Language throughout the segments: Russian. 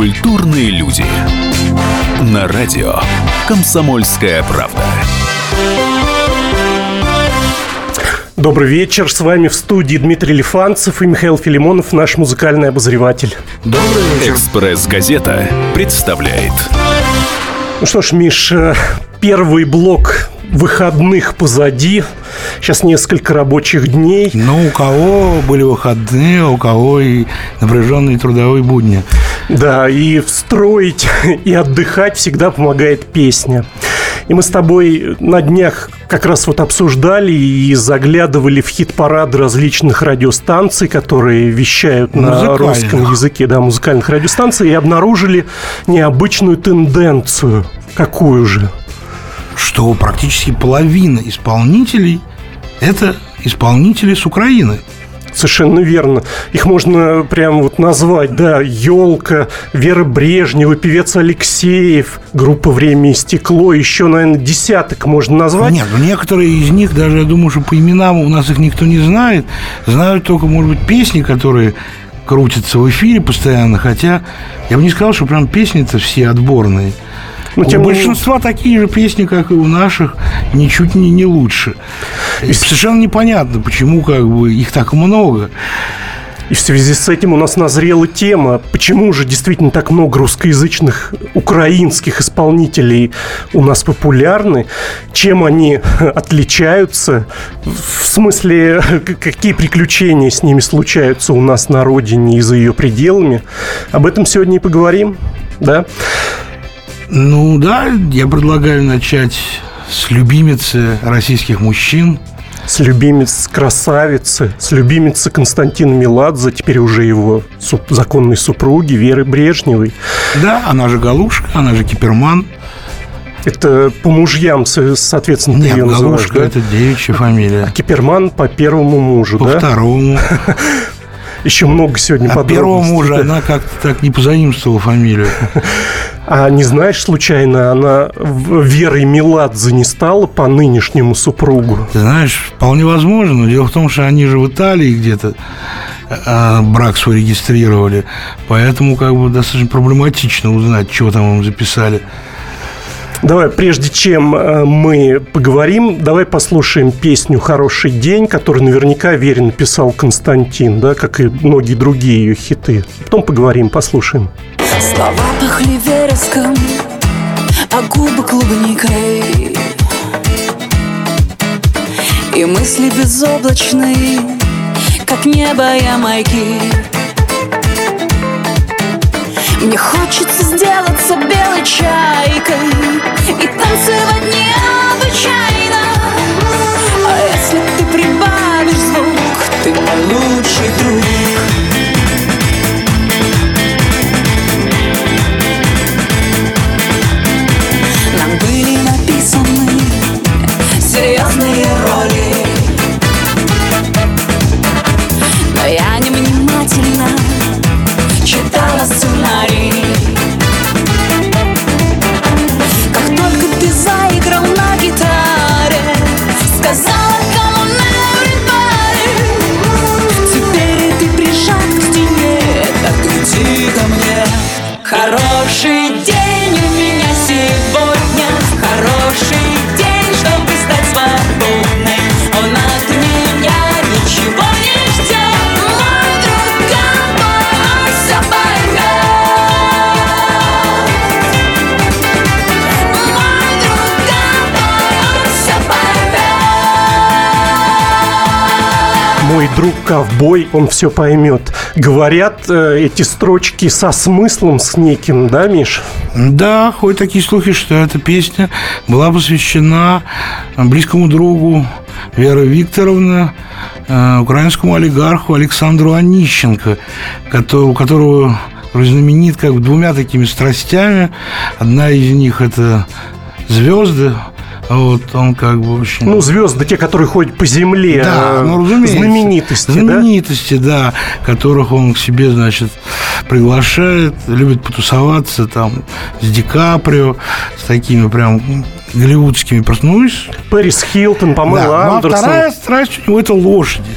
Культурные люди. На радио «Комсомольская правда». Добрый вечер. С вами в студии Дмитрий Лифанцев и Михаил Филимонов, наш музыкальный обозреватель. Добрый вечер. «Экспресс-газета» представляет. Ну что ж, Миш, э, первый блок выходных позади. Сейчас несколько рабочих дней. Ну, у кого были выходные, у кого и напряженные трудовые будни. Да, и строить и отдыхать всегда помогает песня. И мы с тобой на днях как раз вот обсуждали и заглядывали в хит-парады различных радиостанций, которые вещают на русском языке, да, музыкальных радиостанций, и обнаружили необычную тенденцию. Какую же? Что практически половина исполнителей – это исполнители с Украины – Совершенно верно. Их можно прям вот назвать, да, Елка, Вера Брежнева, певец Алексеев, группа Время и стекло, еще, наверное, десяток можно назвать. Нет, ну некоторые из них, даже я думаю, что по именам у нас их никто не знает. Знают только, может быть, песни, которые крутятся в эфире постоянно, хотя я бы не сказал, что прям песни-то все отборные. Ну, тем у большинства не... такие же песни, как и у наших, ничуть не, не лучше. И совершенно непонятно, почему как бы их так много. И в связи с этим у нас назрела тема, почему же действительно так много русскоязычных украинских исполнителей у нас популярны, чем они отличаются, в смысле, какие приключения с ними случаются у нас на родине и за ее пределами. Об этом сегодня и поговорим, да? Ну да, я предлагаю начать с любимицы российских мужчин. С любимец красавицы, с любимицы Константина Меладзе, теперь уже его суп, законной супруги Веры Брежневой. Да, она же Галушка, она же Киперман. Это по мужьям, соответственно, Нет, ты ее Галушка да? это девичья фамилия. А Киперман по первому мужу, по да? По второму. Еще много сегодня а первого мужа она как-то так не позаимствовала фамилию. А не знаешь, случайно, она Верой Меладзе не стала по нынешнему супругу? Ты знаешь, вполне возможно. Но дело в том, что они же в Италии где-то а, брак свой регистрировали. Поэтому как бы достаточно проблематично узнать, что там им записали. Давай, прежде чем э, мы поговорим, давай послушаем песню «Хороший день», которую наверняка верен писал Константин, да, как и многие другие ее хиты. Потом поговорим, послушаем. Слова пахли вереском, а губы клубникой И мысли безоблачные, как небо ямайки Мне хочется сделаться белой чайкой И танцевать необычайно. А если ты прибавишь звук, ты мой лучший друг мой друг ковбой, он все поймет. Говорят э, эти строчки со смыслом с неким, да, Миш? Да, ходят такие слухи, что эта песня была посвящена близкому другу Веры Викторовны, э, украинскому олигарху Александру Онищенко, у которого знаменит как двумя такими страстями. Одна из них это звезды, вот он как бы очень... Ну, звезды, те, которые ходят по земле. Да, ну, разумеется. Знаменитости, Знаменитости, да? да, которых он к себе, значит, приглашает, любит потусоваться там с Ди Каприо, с такими прям голливудскими проснулись. Пэрис Хилтон, по-моему, да. Ну, а вторая страсть у него – это лошади.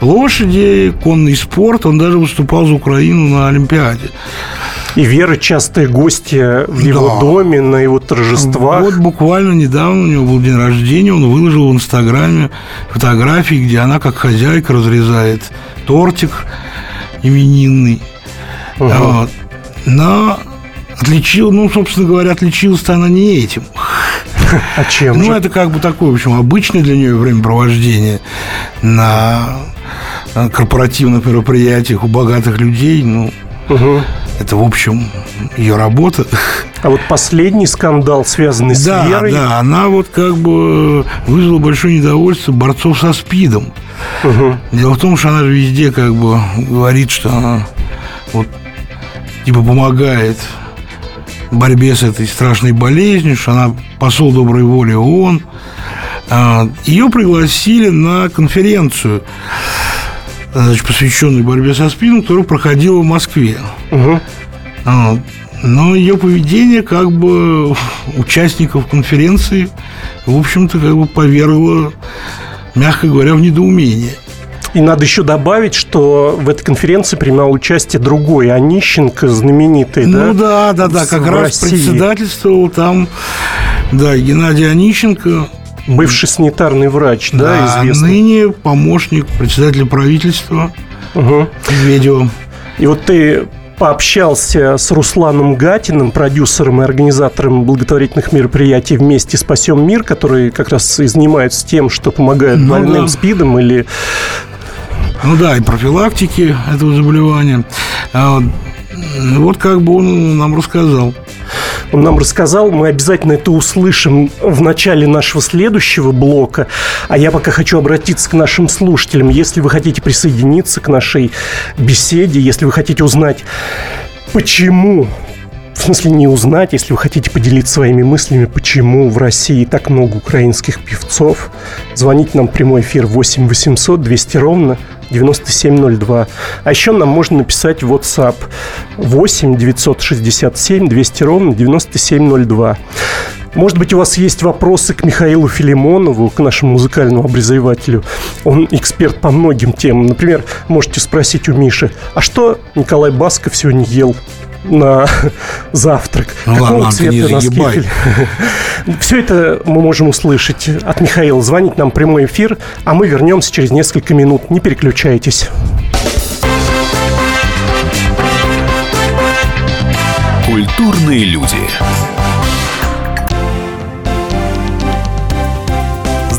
Лошади, конный спорт. Он даже выступал за Украину на Олимпиаде. И Вера частые гости в его Да. доме, на его торжествах. Вот буквально недавно у него был день рождения, он выложил в Инстаграме фотографии, где она как хозяйка разрезает тортик именинный. Вот. Но отличил, ну, собственно говоря, отличилась-то она не этим. А чем Ну, же? это как бы такое, в общем, обычное для нее времяпровождение на корпоративных мероприятиях у богатых людей. Ну, Мгм. Это, в общем, ее работа. А вот последний скандал, связанный с Да, Верой, да, она вот как бы вызвала большое недовольство борцов со СПИДом. Мгм. Дело в том, что она везде как бы говорит, что она вот типа помогает в борьбе с этой страшной болезнью, что она посол доброй воли ООН. А, Ее пригласили на конференцию, значит, посвященную борьбе со СПИДом, которая проходила в Москве. Вот. Но ее поведение как бы участников конференции, в общем-то, как бы повергло, мягко говоря, в недоумение. И надо еще добавить, что в этой конференции принимал участие другой Онищенко, знаменитый, да? Ну да, да, да, как раз России. председательствовал там, да, Геннадий Онищенко, Бывший санитарный врач, да, да, известный. ныне помощник председателя правительства Мгм. Медведева. И вот ты пообщался с Русланом Гатиным, продюсером и организатором благотворительных мероприятий «Вместе спасем мир», которые как раз и занимаются тем, что помогают Ну больным да. СПИДом или Ну да, и профилактики этого заболевания. А вот как бы он нам рассказал. Он нам рассказал, мы обязательно это услышим в начале нашего следующего блока. А я пока хочу обратиться к нашим слушателям. Если вы хотите присоединиться к нашей беседе, если вы хотите узнать, почему в смысле не узнать, если вы хотите поделиться своими мыслями, почему в России так много украинских певцов, звоните нам в прямой эфир 8 800 200 ровно 9702. А еще нам можно написать в WhatsApp 8 967 200 ровно 9702. Может быть, у вас есть вопросы к Михаилу Филимонову, к нашему музыкальному образователю. Он эксперт по многим темам. Например, можете спросить у Миши, а что Николай Басков сегодня ел на завтрак? Ну Какого ладно, цвета носки? загибай. Все это мы можем услышать от Михаила. Звонить нам прямой эфир, а мы вернемся через несколько минут. Не переключайтесь. Культурные люди.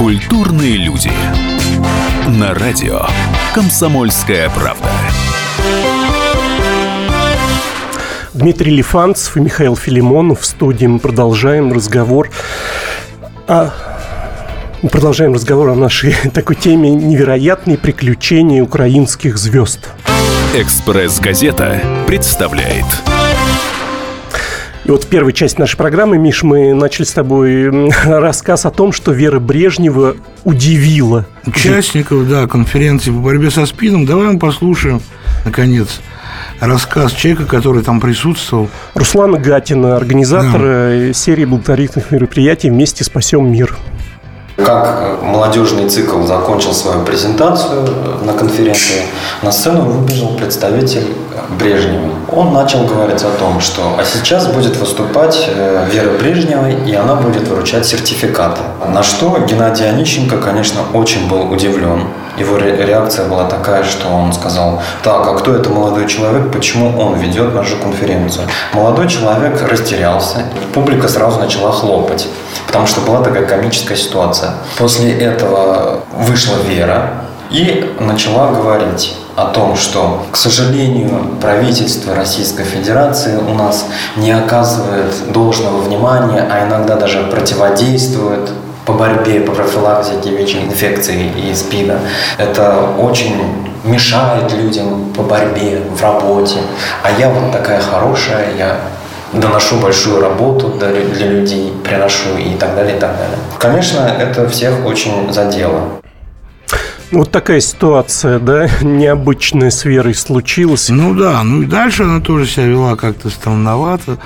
Культурные люди. На радио Комсомольская правда. Дмитрий Лифанцев и Михаил Филимонов в студии. Мы продолжаем разговор о... Мы продолжаем разговор о нашей такой теме невероятные приключения украинских звезд. «Экспресс-газета» представляет. И вот в первой части нашей программы, Миш, мы начали с тобой рассказ о том, что Вера Брежнева удивила. Участников, да, конференции по борьбе со СПИДом. Давай мы послушаем, наконец, рассказ человека, который там присутствовал. Руслана Гатина, организатора серии благотворительных мероприятий «Вместе спасем мир». Как молодежный цикл закончил свою презентацию на конференции, на сцену выбежал представитель Брежнева. Он начал говорить о том, что а сейчас будет выступать э, Вера Брежнева, и она будет вручать сертификаты. На что Геннадий Онищенко, конечно, очень был удивлен. Его ре- реакция была такая, что он сказал, так, а кто это молодой человек, почему он ведет нашу конференцию? Молодой человек растерялся, публика сразу начала хлопать, потому что была такая комическая ситуация. После этого вышла Вера и начала говорить о том, что, к сожалению, правительство Российской Федерации у нас не оказывает должного внимания, а иногда даже противодействует по борьбе, по профилактике девичьей инфекции и СПИДа. Это очень мешает людям по борьбе, в работе. А я вот такая хорошая, я доношу большую работу для людей, приношу и так далее, и так далее. Конечно, это всех очень задело. Вот такая ситуация, да, необычная с Верой случилась. Ну да, ну и дальше она тоже себя вела как-то странновато.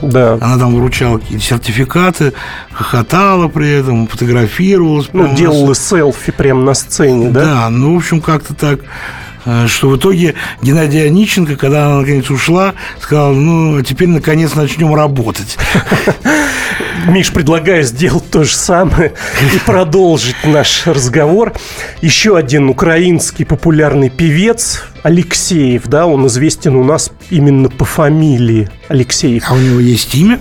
Да. Она там вручала какие-то сертификаты, хохотала при этом, фотографировалась. Ну, делала селфи прямо на сцене, да? Да, ну, в общем, как-то так Э, что в итоге Геннадия Онищенко, когда она наконец ушла, сказал, ну, а теперь наконец начнем работать. Миш, предлагаю сделать то же самое и продолжить наш разговор. Еще один украинский популярный певец Алексеев, да, он известен у нас именно по фамилии Алексеев. А у него есть имя?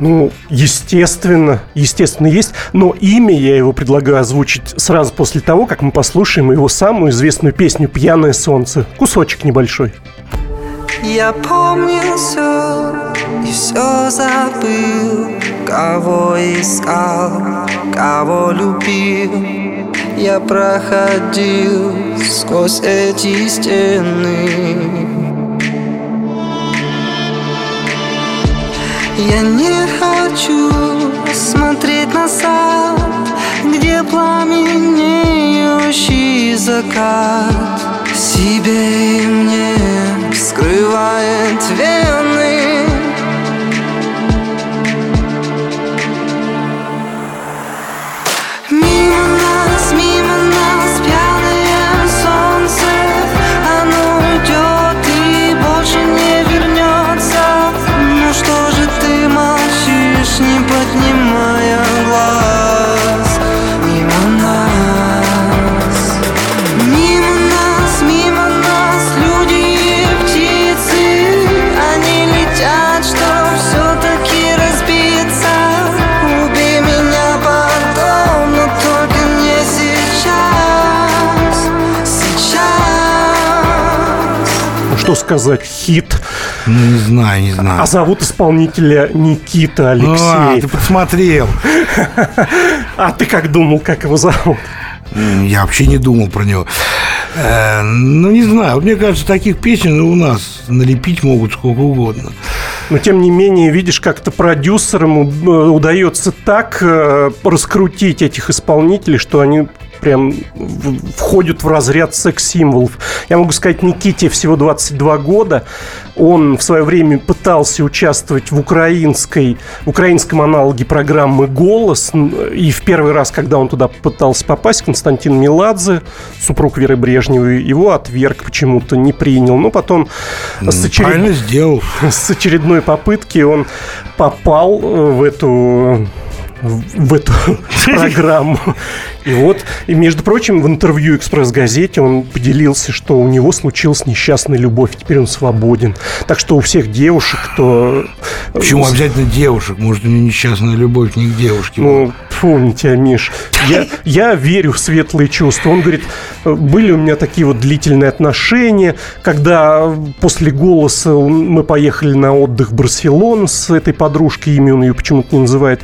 Ну, естественно, естественно есть. Но имя я его предлагаю озвучить сразу после того, как мы послушаем его самую известную песню «Пьяное солнце». Кусочек небольшой. Я помню все все забыл, кого искал, кого любил. Я проходил сквозь эти стены. Я не хочу смотреть назад, где пламенеющий закат себе и мне скрывает вены. Сказать, хит. Ну, не знаю, не знаю. А зовут исполнителя Никита Алексеев. А, ты посмотрел. А ты как думал, как его зовут? Я вообще не думал про него. Э, ну, не знаю. Мне кажется, таких песен у нас налепить могут сколько угодно. Но, тем не менее, видишь, как-то продюсерам удается так э, раскрутить этих исполнителей, что они прям входят в разряд секс-символов. Я могу сказать, Никите всего 22 года. Он в свое время пытался участвовать в украинской, украинском аналоге программы «Голос». И в первый раз, когда он туда пытался попасть, Константин Меладзе, супруг Веры Брежневой, его отверг почему-то, не принял. Но потом с, очеред... сделал. с очередной попытки он попал в эту в эту программу. И вот, и между прочим, в интервью «Экспресс-газете» он поделился, что у него случилась несчастная любовь, теперь он свободен. Так что у всех девушек, кто... Почему обязательно девушек? Может, у него несчастная любовь не к девушке? Ну, тебя, Миш. Я, я верю в светлые чувства. Он говорит, были у меня такие вот длительные отношения, когда после «Голоса» мы поехали на отдых в Барселону с этой подружкой, имя он ее почему-то не называет.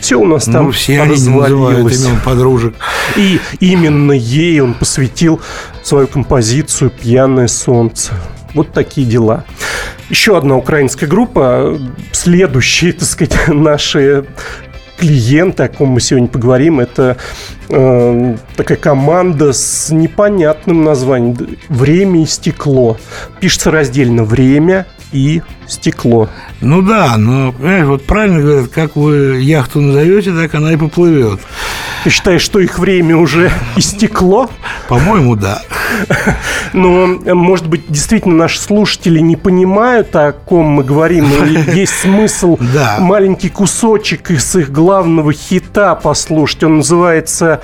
Все у нас ну, там все они называют имен подружек. И именно ей он посвятил свою композицию «Пьяное солнце». Вот такие дела. Еще одна украинская группа, следующие, так сказать, наши клиенты, о ком мы сегодня поговорим, это э, такая команда с непонятным названием «Время и стекло». Пишется раздельно «Время и стекло». Ну да, но, понимаешь, вот правильно говорят, как вы яхту назовете, так она и поплывет. Ты считаешь, что их время уже истекло? По-моему, да. Но, может быть, действительно наши слушатели не понимают, о ком мы говорим. Есть смысл да. маленький кусочек из их главного хита послушать. Он называется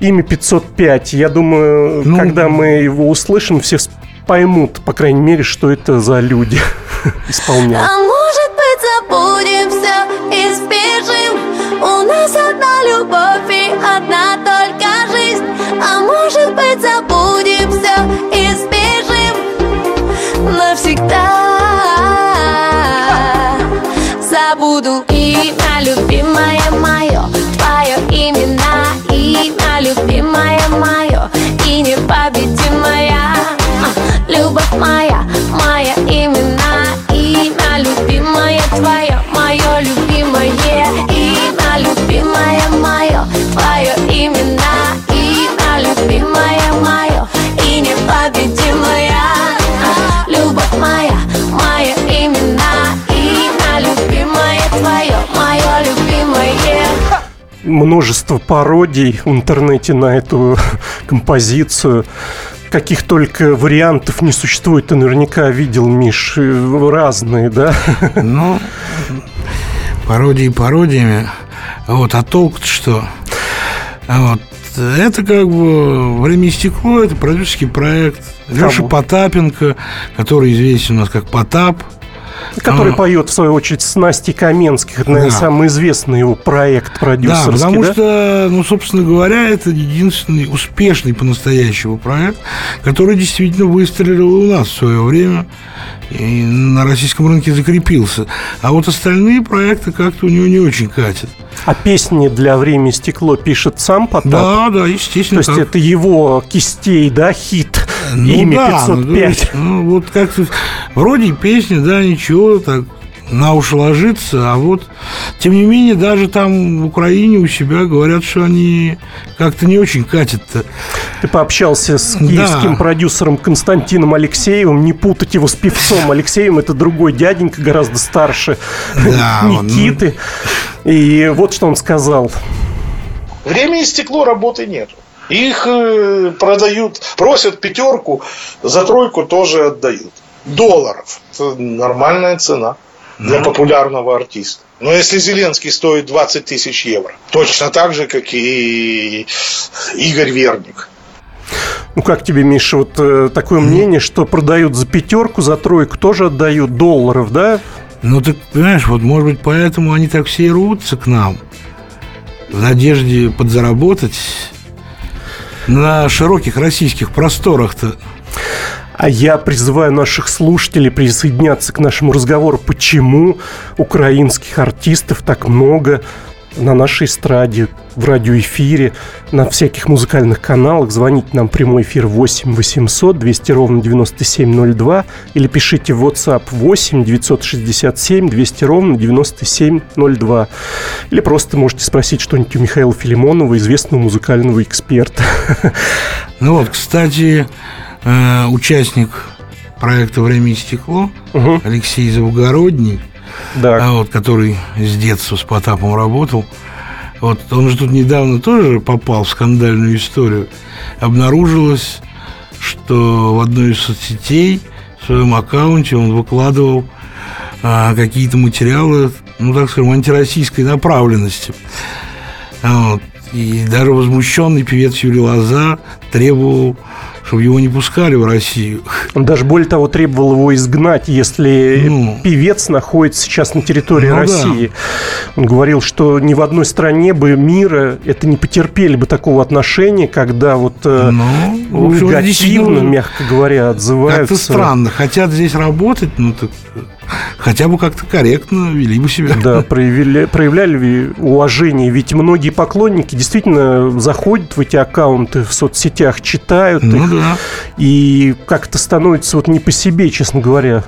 «Имя 505». Я думаю, ну, когда мы его услышим, все поймут, по крайней мере, что это за люди исполняют. Множество пародий в интернете на эту композицию. Каких только вариантов не существует, ты наверняка видел, Миш, разные, да? Ну, пародии пародиями. Вот, а толк что? Вот. Это как бы «Время и стекло», это продюсерский проект. Леша Потапенко, который известен у нас как Потап – Который а. поет, в свою очередь, с Настей Каменских. Это, наверное, да. самый известный его проект продюсерский. Да, потому да? что, ну, собственно говоря, это единственный успешный по-настоящему проект, который действительно выстрелил у нас в свое время и на российском рынке закрепился. А вот остальные проекты как-то у него не очень катят. А песни для «Время и стекло» пишет сам Потап? Да, да, естественно. То есть это его кистей, да, хит? Ну, Имя да, 505. Ну, ну, вот как-то вроде песни, да, ничего, так на уши ложится, а вот, тем не менее, даже там в Украине у себя говорят, что они как-то не очень катят-то. Ты пообщался с киевским да. продюсером Константином Алексеевым, не путать его с певцом Алексеем, это другой дяденька, гораздо старше да, Никиты. Ну... И вот что он сказал. Время истекло, работы нет. Их э, продают, просят пятерку, за тройку тоже отдают. Долларов. Это нормальная цена для mm популярного артиста. Но если Зеленский стоит 20 тысяч евро, точно так же, как и Игорь Верник. Ну как тебе, Миша, вот э, такое мнение, что продают за пятерку, за тройку тоже отдают долларов, да? Ну ты понимаешь, вот может быть поэтому они так все и рвутся к нам в надежде подзаработать на широких российских просторах-то. А я призываю наших слушателей присоединяться к нашему разговору, почему украинских артистов так много на нашей эстраде, в радиоэфире, на всяких музыкальных каналах. Звоните нам прямой эфир 8 800 200 ровно 9702 или пишите в WhatsApp 8 967 200 ровно 9702. Или просто можете спросить что-нибудь у Михаила Филимонова, известного музыкального эксперта. Ну вот, кстати, э, участник проекта «Время и стекло» угу. Алексей Завгородний, да. а вот, который с детства с Потапом работал, вот он же тут недавно тоже попал в скандальную историю. Обнаружилось, что в одной из соцсетей в своем аккаунте он выкладывал а, какие-то материалы, ну, так скажем, антироссийской направленности. Вот. И даже возмущенный певец Юрий Лоза требовал чтобы его не пускали в Россию. Он даже более того требовал его изгнать, если ну, певец находится сейчас на территории ну, России. Да. Он говорил, что ни в одной стране бы мира это не потерпели бы такого отношения, когда вот э, ну, общем, негативно, мягко говоря, отзываются. Как-то странно. Хотят здесь работать, ну так хотя бы как-то корректно вели бы себя. Да, проявили, проявляли уважение. Ведь многие поклонники действительно заходят в эти аккаунты в соцсетях, читают ну, их. Да. И как-то становится вот не по себе, честно говоря.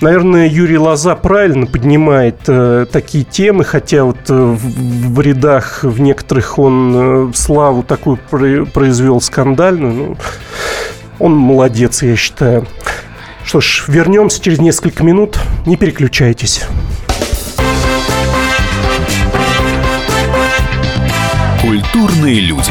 Наверное, Юрий Лоза правильно поднимает э, такие темы, хотя вот э, в, в рядах в некоторых он э, славу такую произвел скандальную. Ну, он молодец, я считаю. Что ж, вернемся через несколько минут. Не переключайтесь. Культурные люди.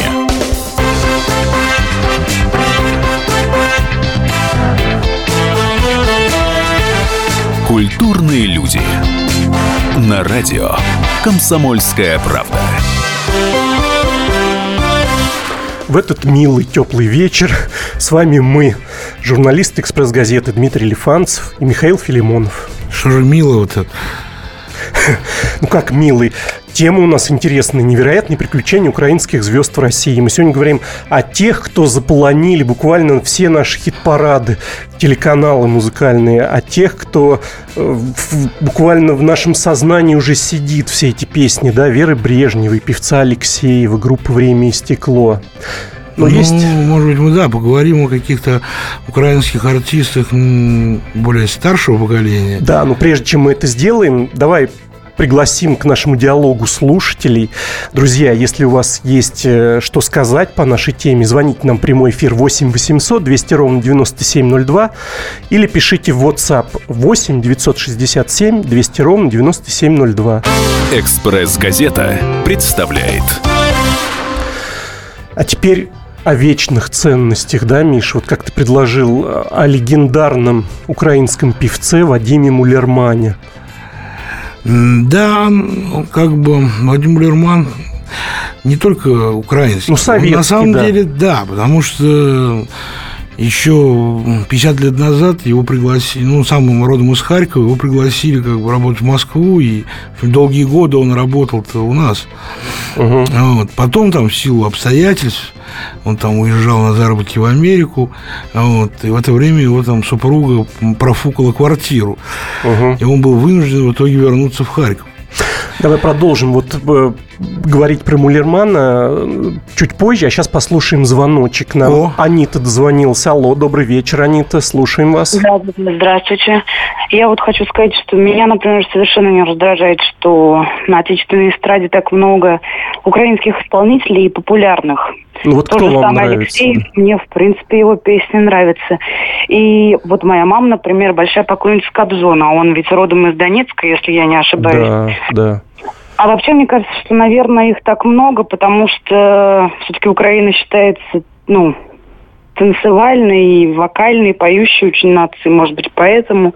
Культурные люди. На радио Комсомольская правда. В этот милый теплый вечер с вами мы, журналист «Экспресс-газеты» Дмитрий Лифанцев и Михаил Филимонов. Что же милого-то? Ну как, милый, тема у нас интересная. Невероятные приключения украинских звезд в России. Мы сегодня говорим о тех, кто заполонили буквально все наши хит-парады, телеканалы музыкальные, о тех, кто э, буквально в нашем сознании уже сидит все эти песни, да, Веры Брежневой, певца Алексеева, группы «Время и стекло». Но ну, есть... может быть, мы, да, поговорим о каких-то украинских артистах более старшего поколения. Да, но прежде чем мы это сделаем, давай пригласим к нашему диалогу слушателей. Друзья, если у вас есть э, что сказать по нашей теме, звоните нам прямой эфир 8 800 200 ровно 9702 или пишите в WhatsApp 8 967 200 ровно 9702. «Экспресс-газета» представляет. А теперь о вечных ценностях, да, Миш? Вот как ты предложил о легендарном украинском певце Вадиме Мулермане. Да, как бы Вадим Лерман не только украинский. Ну, советский, На самом да. деле, да, потому что еще 50 лет назад его пригласили, ну, самым родом из Харькова, его пригласили как бы работать в Москву, и долгие годы он работал у нас. Вот. Потом там в силу обстоятельств он там уезжал на заработки в Америку, вот, и в это время его там супруга профукала квартиру, и он был вынужден в итоге вернуться в Харьков. Давай продолжим. Вот э, говорить про Мулермана э, чуть позже, а сейчас послушаем звоночек. Нам О. Анита дозвонилась. Алло, добрый вечер, Анита, слушаем вас. Здравствуйте. Здравствуйте. Я вот хочу сказать, что меня, например, совершенно не раздражает, что на отечественной эстраде так много украинских исполнителей и популярных. Ну вот То кто же вам самое нравится? Алексей, мне, в принципе, его песни нравятся. И вот моя мама, например, большая поклонница Кобзона. Он ведь родом из Донецка, если я не ошибаюсь. Да, да. А вообще, мне кажется, что, наверное, их так много, потому что все-таки Украина считается, ну, танцевальной, и вокальной, поющей очень нацией, может быть, поэтому.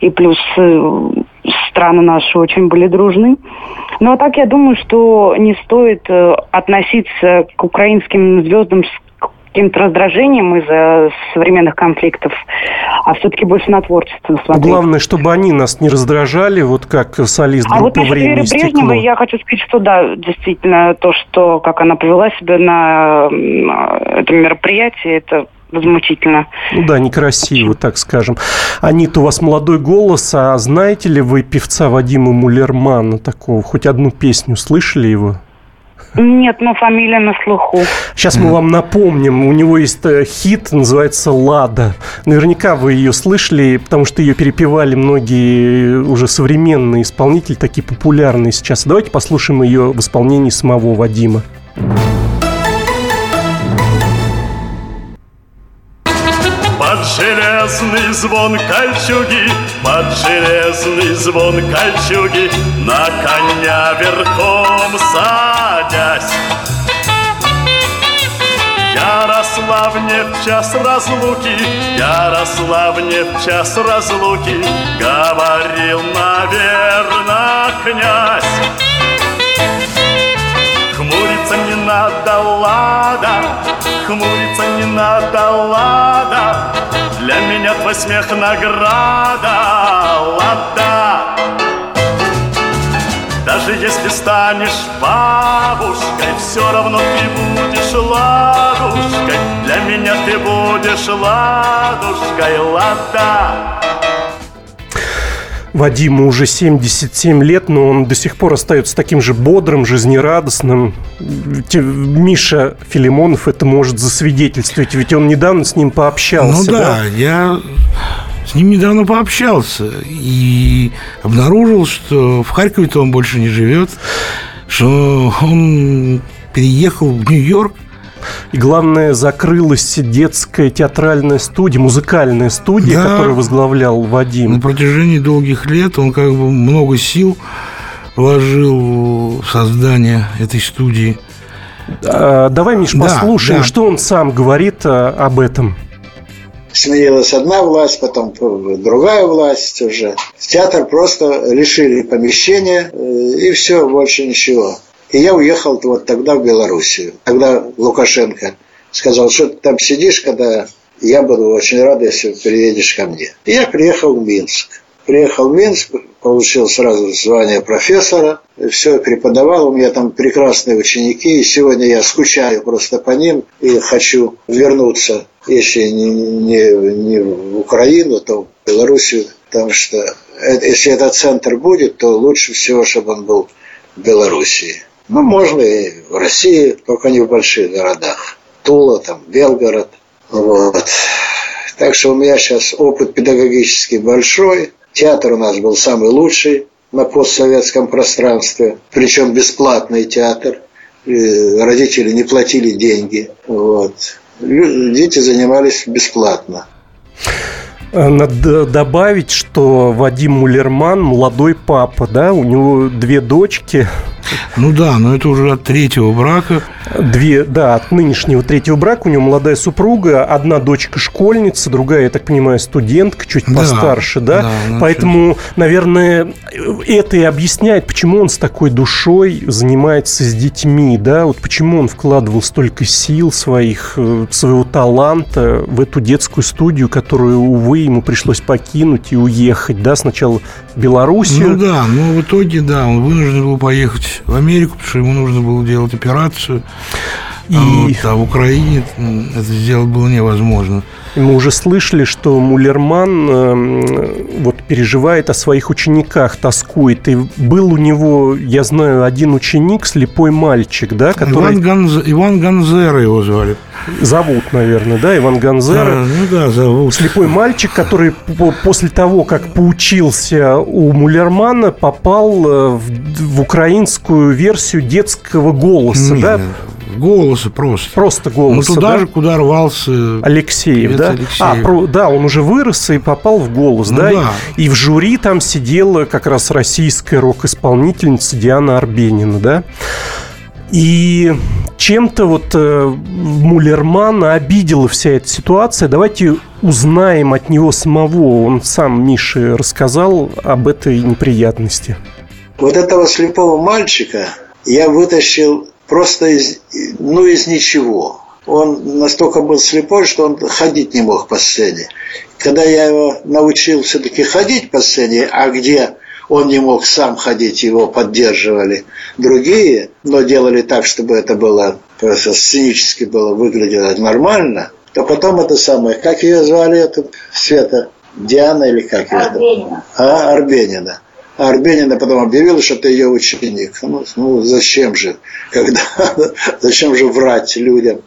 И плюс э, страны наши очень были дружны. Ну, а так я думаю, что не стоит э, относиться к украинским звездам с каким-то раздражением из-за современных конфликтов, а все-таки больше на творчество смотреть. Главное, чтобы они нас не раздражали, вот как солист А вот группы насчет «Время и стекло». Я хочу сказать, что да, действительно, то, что как она повела себя на этом мероприятии, это возмутительно. Ну да, некрасиво, так скажем. Анита, у вас молодой голос, а знаете ли вы певца Вадима Мулермана такого? Хоть одну песню слышали его? Нет, но фамилия на слуху. Сейчас мы вам напомним, у него есть э, хит, называется «Лада». Наверняка вы ее слышали, потому что ее перепевали многие уже современные исполнители, такие популярные сейчас. Давайте послушаем ее в исполнении самого Вадима. Под железный звон кольчуги, под железный звон кольчуги, на коня верхом садясь. Ярославне в час разлуки, Ярославне в час разлуки Говорил, наверно, князь Хмуриться не надо, лада, хмуриться не надо, лада. Меня твой смех награда, лада. Даже если станешь бабушкой, все равно ты будешь ладушкой. Для меня ты будешь ладушкой, лада. Вадиму уже 77 лет, но он до сих пор остается таким же бодрым, жизнерадостным. Миша Филимонов это может засвидетельствовать, ведь он недавно с ним пообщался. Ну да, я с ним недавно пообщался и обнаружил, что в Харькове-то он больше не живет, что он переехал в Нью-Йорк. И главное, закрылась детская театральная студия, музыкальная студия, Да. которую возглавлял Вадим. На протяжении долгих лет он как бы много сил вложил в создание этой студии. А, Давай, Миш, Да, послушаем, да. что он сам говорит а, об этом. Сменилась одна власть, потом другая власть уже. Театр просто лишили помещения, э, и все, больше ничего. И я уехал вот тогда в Белоруссию. Тогда Лукашенко сказал, что ты там сидишь, когда я буду очень рад, если приедешь ко мне. И я приехал в Минск. Приехал в Минск, получил сразу звание профессора, все, преподавал, у меня там прекрасные ученики, и сегодня я скучаю просто по ним и хочу вернуться, если не, не, не в Украину, то в Белоруссию, потому что это, если этот центр будет, то лучше всего, чтобы он был в Белоруссии. Ну, можно и в России, только не в больших городах. Тула, там, Белгород. Вот. Так что у меня сейчас опыт педагогический большой. Театр у нас был самый лучший на постсоветском пространстве, причем бесплатный театр. И родители не платили деньги. Вот. Дети занимались бесплатно. Э, надо добавить, что Вадим Мулерман молодой папа, да, у него две дочки. Ну да, но это уже от третьего брака. Две, да, от нынешнего третьего брака у него молодая супруга, одна дочка школьница, другая, я так понимаю, студентка, чуть да, постарше, да. да ну, Поэтому, чуть... наверное, это и объясняет, почему он с такой душой занимается с детьми, да, вот почему он вкладывал столько сил своих, э, своего таланта в эту детскую студию, которую, увы, ему пришлось покинуть и уехать, да, сначала Белоруссию. Ну да, но в итоге, да, он вынужден был поехать в Америку, потому что ему нужно было делать операцию. И... А, а в Украине это сделать было невозможно. Мы уже слышали, что Мулерман э, вот переживает о своих учениках, тоскует. И был у него, я знаю, один ученик, слепой мальчик, да, который... Иван, Ганз... Иван Ганзера его звали. Зовут, наверное, да, Иван Ганзера. А, ну да, зовут. Слепой мальчик, который после того, как поучился у Мулермана, попал э, в, в украинскую версию детского голоса, Нет, да? Голоса просто. Просто голоса, Ну, туда да? же, куда рвался Алексеев, да? Алексеев. А, про, да, он уже вырос и попал в голос, ну, да? да? И в жюри там сидела как раз российская рок-исполнительница Диана Арбенина, да? И чем-то вот э, Мулермана обидела вся эта ситуация. Давайте узнаем от него самого. Он сам Мише рассказал об этой неприятности. Вот этого слепого мальчика я вытащил просто из, ну, из ничего. Он настолько был слепой, что он ходить не мог по сцене. Когда я его научил все-таки ходить по сцене, а где он не мог сам ходить, его поддерживали другие, но делали так, чтобы это было просто сценически было выглядело нормально, то потом это самое, как ее звали, эту Света, Диана или как ее? Арбенина. А, Арбенина. А Арбенина потом объявила, что это ее ученик. Ну, ну зачем же, когда, зачем же врать людям?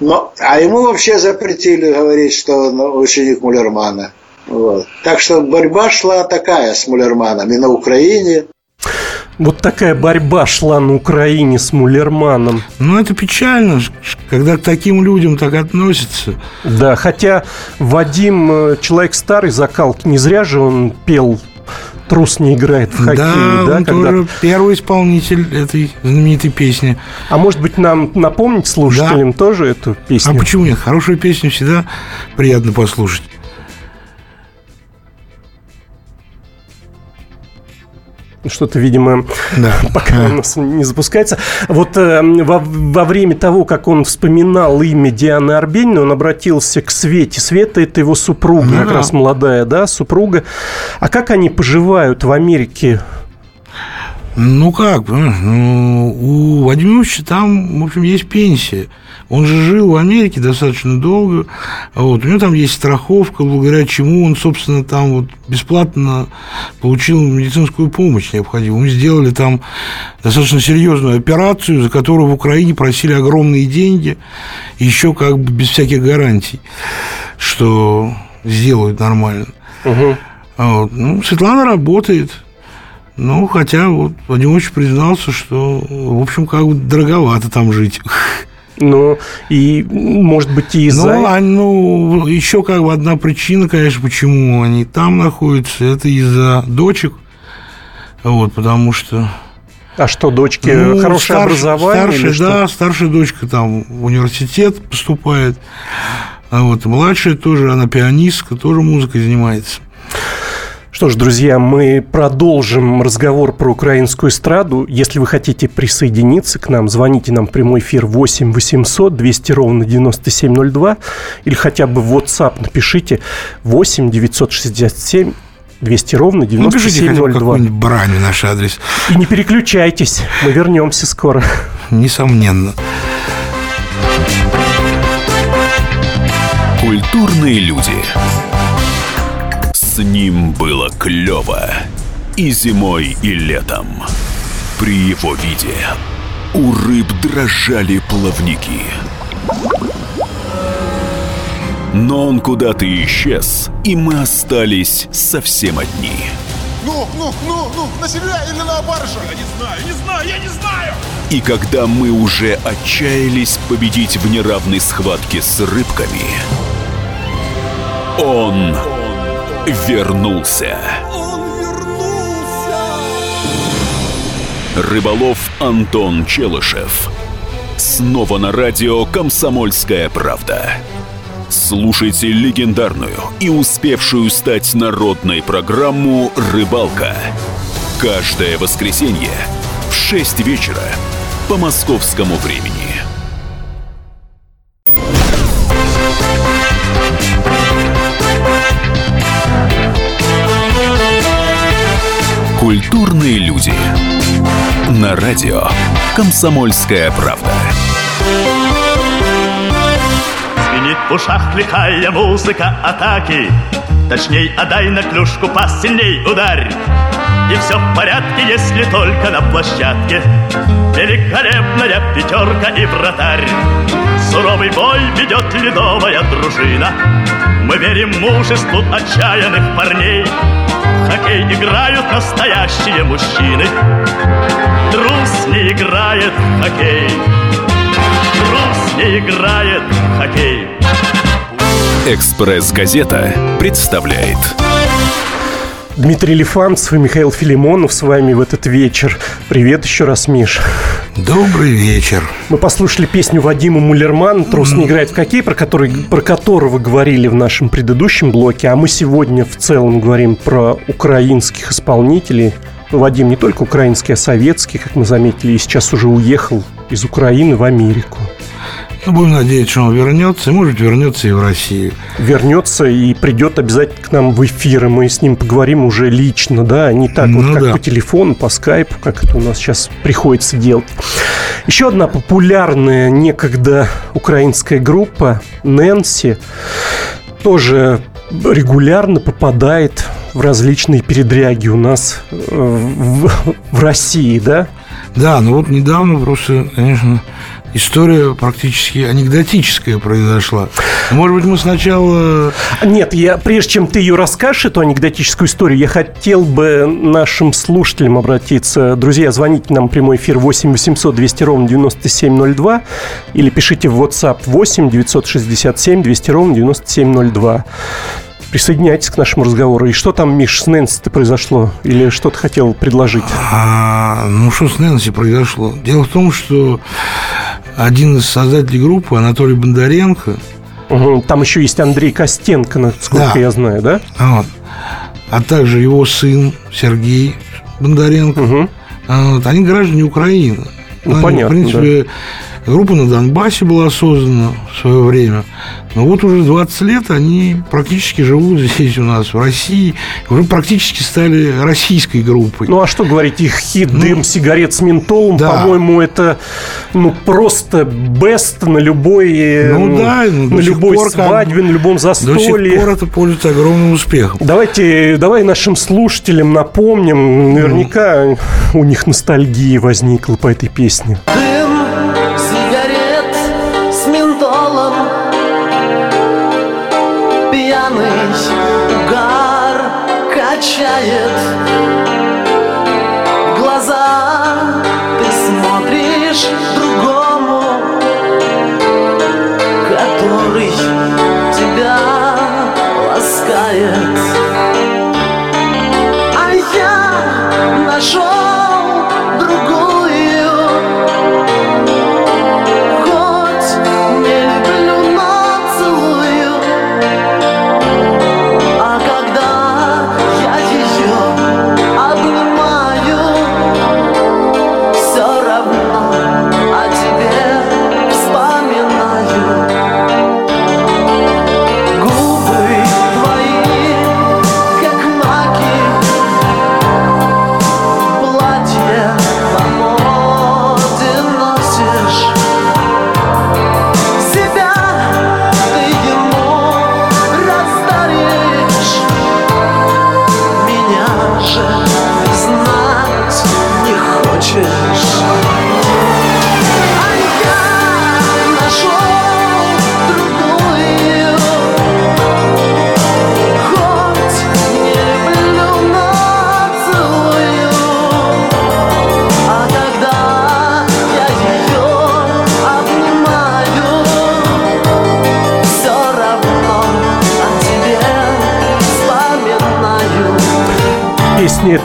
Но, а ему вообще запретили говорить, что он ученик Мулермана. Вот. Так что борьба шла такая с Мулерманом и на Украине. Вот такая борьба шла на Украине с Мулерманом. Ну, это печально, когда к таким людям так относятся. Да, хотя Вадим э, человек старый закалки, не зря же он пел трус не играет в хоккей. Да, да он когда... тоже первый исполнитель этой знаменитой песни. А может быть, нам напомнить слушателям да. тоже эту песню? А почему нет? Хорошую песню всегда приятно послушать. Что-то, видимо, да. пока у нас не запускается. Вот э, во, во время того, как он вспоминал имя Дианы Арбенина, он обратился к Свете. Света – это его супруга, ну, как да. раз молодая, да, супруга. А как они поживают в Америке? Ну как, ну, у Вадима там, в общем, есть пенсия. Он же жил в Америке достаточно долго. Вот. У него там есть страховка, благодаря чему он, собственно, там вот бесплатно получил медицинскую помощь необходимую. Мы сделали там достаточно серьезную операцию, за которую в Украине просили огромные деньги, еще как бы без всяких гарантий, что сделают нормально. Угу. Вот. Ну, Светлана работает. Ну, хотя вот Вадим очень признался, что, в общем, как бы дороговато там жить. Ну, и, может быть, и из-за... Ну, а, ну, еще как бы одна причина, конечно, почему они там находятся, это из-за дочек. Вот, потому что... А что, дочки ну, хорошее старш, образование? Старшая, да, старшая дочка там в университет поступает. А вот младшая тоже, она пианистка, тоже музыкой занимается. Что ж, друзья, мы продолжим разговор про украинскую эстраду. Если вы хотите присоединиться к нам, звоните нам в прямой эфир 8 800 200 ровно 9702 или хотя бы в WhatsApp напишите 8 967 200 ровно Напишите хотя бы 9702. какую-нибудь брань в наш адрес. И не переключайтесь, мы вернемся скоро. Несомненно. Культурные люди. Ним было клево. И зимой, и летом. При его виде у рыб дрожали плавники. Но он куда-то исчез, и мы остались совсем одни. Ну, ну, ну, ну, на себя или на барыша? Я не знаю, не знаю, я не знаю! И когда мы уже отчаялись победить в неравной схватке с рыбками, он вернулся. Рыболов Антон Челышев. Снова на радио «Комсомольская правда». Слушайте легендарную и успевшую стать народной программу «Рыбалка». Каждое воскресенье в 6 вечера по московскому времени. Культурные люди. На радио «Комсомольская правда». Звенит в ушах лихая музыка атаки. Точней, отдай на клюшку пас, сильней ударь. И все в порядке, если только на площадке. Великолепная пятерка и вратарь. Суровый бой ведет ледовая дружина. Мы верим мужеству отчаянных парней хоккей играют настоящие мужчины Трус не играет в хоккей Трус не играет в хоккей «Экспресс-газета» представляет Дмитрий Лифанцев и Михаил Филимонов с вами в этот вечер. Привет еще раз, Миш. Добрый вечер. Мы послушали песню Вадима Мулермана «Трус не играет в хоккей», про, который, про которого говорили в нашем предыдущем блоке. А мы сегодня в целом говорим про украинских исполнителей. Вадим не только украинский, а советский, как мы заметили, и сейчас уже уехал из Украины в Америку. Ну, будем надеяться, что он вернется, и, может, вернется и в Россию. Вернется и придет обязательно к нам в эфир, и мы с ним поговорим уже лично, да, а не так Ну вот, как да. по телефону, по скайпу, как это у нас сейчас приходится делать. Еще одна популярная некогда украинская группа Нэнси тоже регулярно попадает в различные передряги у нас э, в, в России, да? Да, ну вот недавно просто, конечно, история практически анекдотическая произошла. Может быть, мы сначала... Нет, я, прежде чем ты ее расскажешь, эту анекдотическую историю, я хотел бы нашим слушателям обратиться. Друзья, звоните нам прямой эфир 8 800 200 ровно 9702 или пишите в WhatsApp 8 967 200 ровно 9702. Присоединяйтесь к нашему разговору. И что там, Миш, с Нэнси-то произошло? Или что ты хотел предложить? А, ну, что с Нэнси произошло? Дело в том, что один из создателей группы, Анатолий Бондаренко, Мгм, Там еще есть Андрей Костенко, насколько Да. я знаю, да? вот, а также его сын Сергей Бондаренко, а, вот, они граждане Украины. Ну, Они, понятно, В принципе, группа на Донбассе была создана в свое время. Но вот уже 20 лет они практически живут здесь у нас, в России. Уже практически стали российской группой. Ну а что говорить, их хит «Дым сигарет с ментолом», да. по-моему, это ну просто бест на любой, э, Ну да, ну, на любой пор как свадьбе, на любом До сих застолье. пор это пользуется огромным успехом. Давайте, давай нашим слушателям напомним, наверняка у них ностальгия возникла по этой песне. Дым ментолом Пьяный угар качает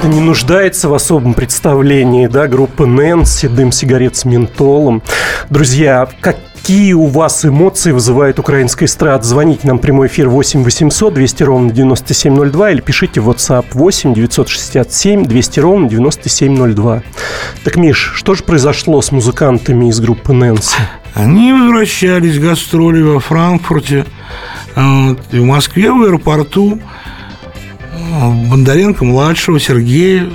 Эта не нуждается в особом представлении, да, группа Нэнси, дым сигарет с ментолом. Друзья, какие у вас эмоции вызывает украинская эстрада? Звоните нам прямой эфир 8 800 200 ровно 9702 или пишите в WhatsApp 8 967 200 ровно 9702. Так, Миш, что же произошло с музыкантами из группы Нэнси? Они возвращались гастроли во Франкфурте, вот, в Москве в аэропорту Бондаренко-младшего Сергея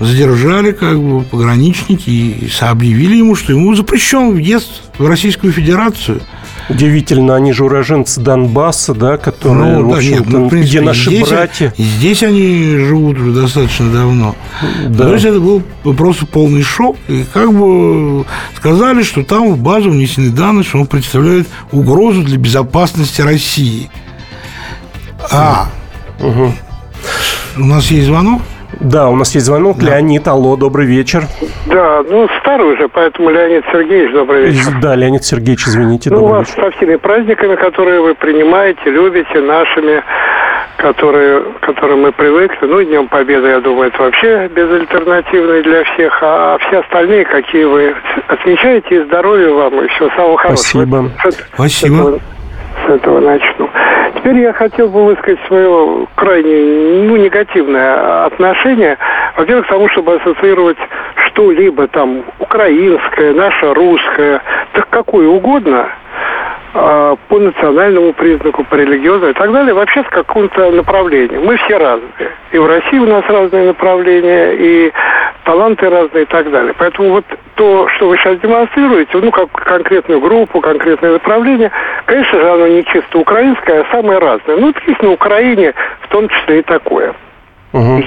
задержали как бы пограничники и объявили ему, что ему запрещен въезд в Российскую Федерацию. Удивительно, они же уроженцы Донбасса, да, которые, Ну, в да, нет, общем-то, ну, в принципе, где наши здесь, братья. и здесь они живут уже достаточно давно. Да. То есть это был просто полный шок. И как бы сказали, что там в базу внесены данные, что он представляет угрозу для безопасности России. А, у нас есть звонок? Да, у нас есть звонок. Леонид, алло, добрый вечер. Да, ну старый уже, поэтому Леонид Сергеевич, добрый вечер. Да, Леонид Сергеевич, извините, Ну, добрый вас вечер. со всеми праздниками, которые вы принимаете, любите, нашими, которые, которым мы привыкли. Ну, Днем Победы, я думаю, это вообще безальтернативный для всех. А все остальные, какие вы отмечаете, и здоровья вам, и всего самого хорошего. Спасибо. Спасибо. С этого, с этого начну. Теперь я хотел бы высказать свое крайне ну, негативное отношение, во-первых, к тому, чтобы ассоциировать что-либо там украинское, наше русское, так какое угодно, а, по национальному признаку, по религиозному и так далее, вообще с каким-то направлением. Мы все разные. И в России у нас разные направления, и таланты разные и так далее. Поэтому вот то, что вы сейчас демонстрируете, ну, как конкретную группу, конкретное направление, конечно же, оно не чисто украинское, а самое разное. Ну, вот есть на Украине в том числе и такое.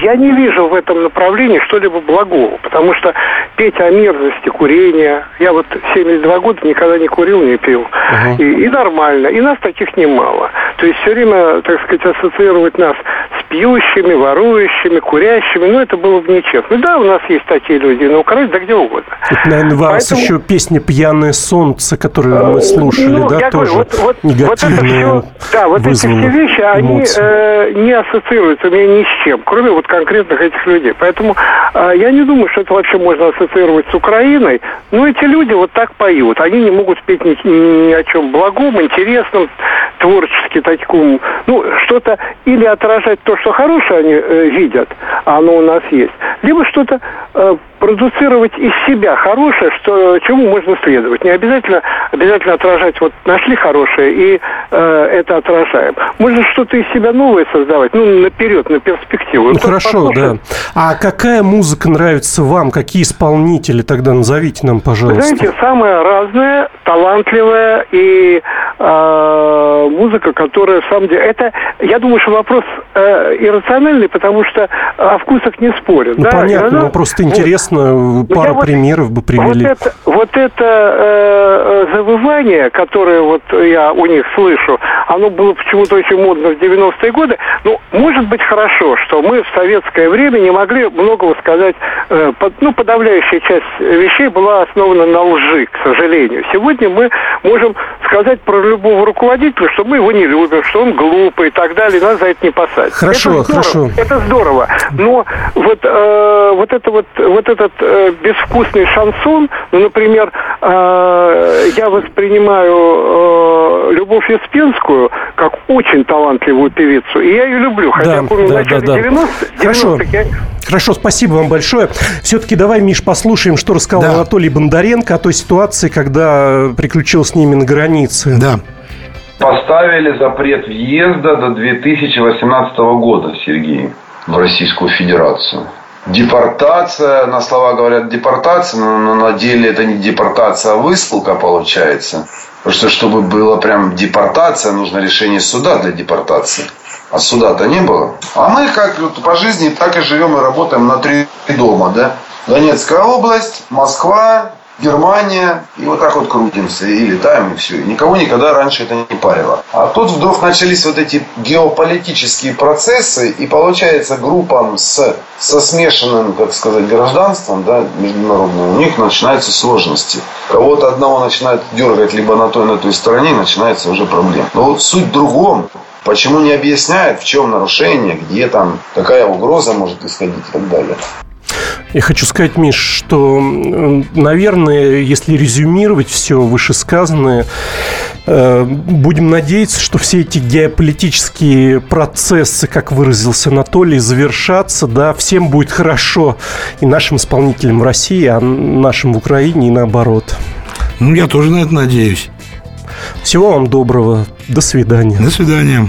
Я не вижу в этом направлении что-либо благого, потому что петь о мерзости курения, я вот 72 года никогда не курил, не пил, и, и нормально, и нас таких немало. То есть все время, так сказать, ассоциировать нас с пьющими, ворующими, курящими, ну это было бы нечестно. Да, у нас есть такие люди на Украине, да где угодно. Это, наверное, вас Поэтому- еще песня «Пьяное солнце», которую мы слушали, Ну, да, я тоже говорю, вот, вот, вот это все, да, вот эти все вещи, они эмоции. э, не ассоциируются у меня ни с чем, кроме вот конкретных этих людей. Поэтому э, я не думаю, что это вообще можно ассоциировать с Украиной. Но эти люди вот так поют. Они не могут петь ни, ни о чем благом, интересном, творчески таком. Ну, что-то или отражать то, что хорошее они э, видят, а оно у нас есть, либо что-то э, продуцировать из себя хорошее, что, чему можно следовать. Не обязательно, обязательно отражать, вот нашли хорошее и э, это отражаем. Можно что-то из себя новое создавать, ну, наперед, на перспективу. Ну Вот хорошо, да. послушать. А какая музыка нравится вам? Какие исполнители? Тогда назовите нам, Вы пожалуйста. знаете, самое разное, талантливое и э, музыка, которая, в самом деле, это, я думаю, что вопрос э, иррациональный, потому что о вкусах не спорят. Ну да, понятно, но просто вот. интересно, Ну, я пару вот- примеров бы привели. Вот это, вот это э, э, завывание, которое вот я у них слышу, оно было почему-то очень модно в 90-е годы. Ну, может быть хорошо, что мы в советское время не могли многого сказать. э, ну, подавляющая часть вещей была основана на лжи, к сожалению. Сегодня мы можем сказать про любого руководителя, что мы его не любим, что он глупый и так далее, нас за это не посадят. Хорошо, Это здорово. хорошо. Это здорово. Но вот, э, вот, это вот, вот этот э, безвкусный шансон, ну, например, э, я воспринимаю э, Любовь Успенскую как очень талантливую певицу, и я ее люблю. Хотя Да, помню, в да, начале да, да. 90 Хорошо. 90-х я- Хорошо, спасибо вам большое. Все-таки давай, Миш, послушаем, что рассказал Да. Анатолий Бондаренко о той ситуации, когда приключил с ними на границе. Да. Поставили запрет въезда до 2018 года, Сергей, в Российскую Федерацию. Депортация, на слова говорят депортация, но, но на деле это не депортация, а высылка получается. Потому что, чтобы было прям депортация, нужно решение суда для депортации. А суда-то не было. А мы как вот по жизни так и живем и работаем на три дома, да? Донецкая область, Москва, Германия, и вот так вот крутимся, и летаем, и все. И никого никогда раньше это не парило. А тут вдруг начались вот эти геополитические процессы, и получается группам с, со смешанным, так сказать, гражданством, да, международным, у них начинаются сложности. Кого-то одного начинают дергать либо на той, на той стороне, начинается уже проблема. Но вот суть в другом. Почему не объясняет, в чем нарушение, где там, какая угроза может исходить и так далее. Я хочу сказать, Миш, что, наверное, если резюмировать все вышесказанное, э, будем надеяться, что все эти геополитические процессы, как выразился Анатолий, завершатся, да, всем будет хорошо и нашим исполнителям в России, а нашим в Украине и наоборот. Ну, я тоже на это надеюсь. Всего вам доброго. До свидания. До свидания.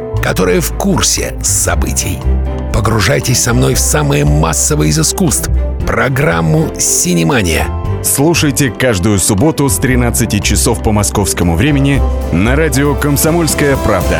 которые в курсе событий. Погружайтесь со мной в самое массовое из искусств – программу «Синемания». Слушайте каждую субботу с 13 часов по московскому времени на радио «Комсомольская правда».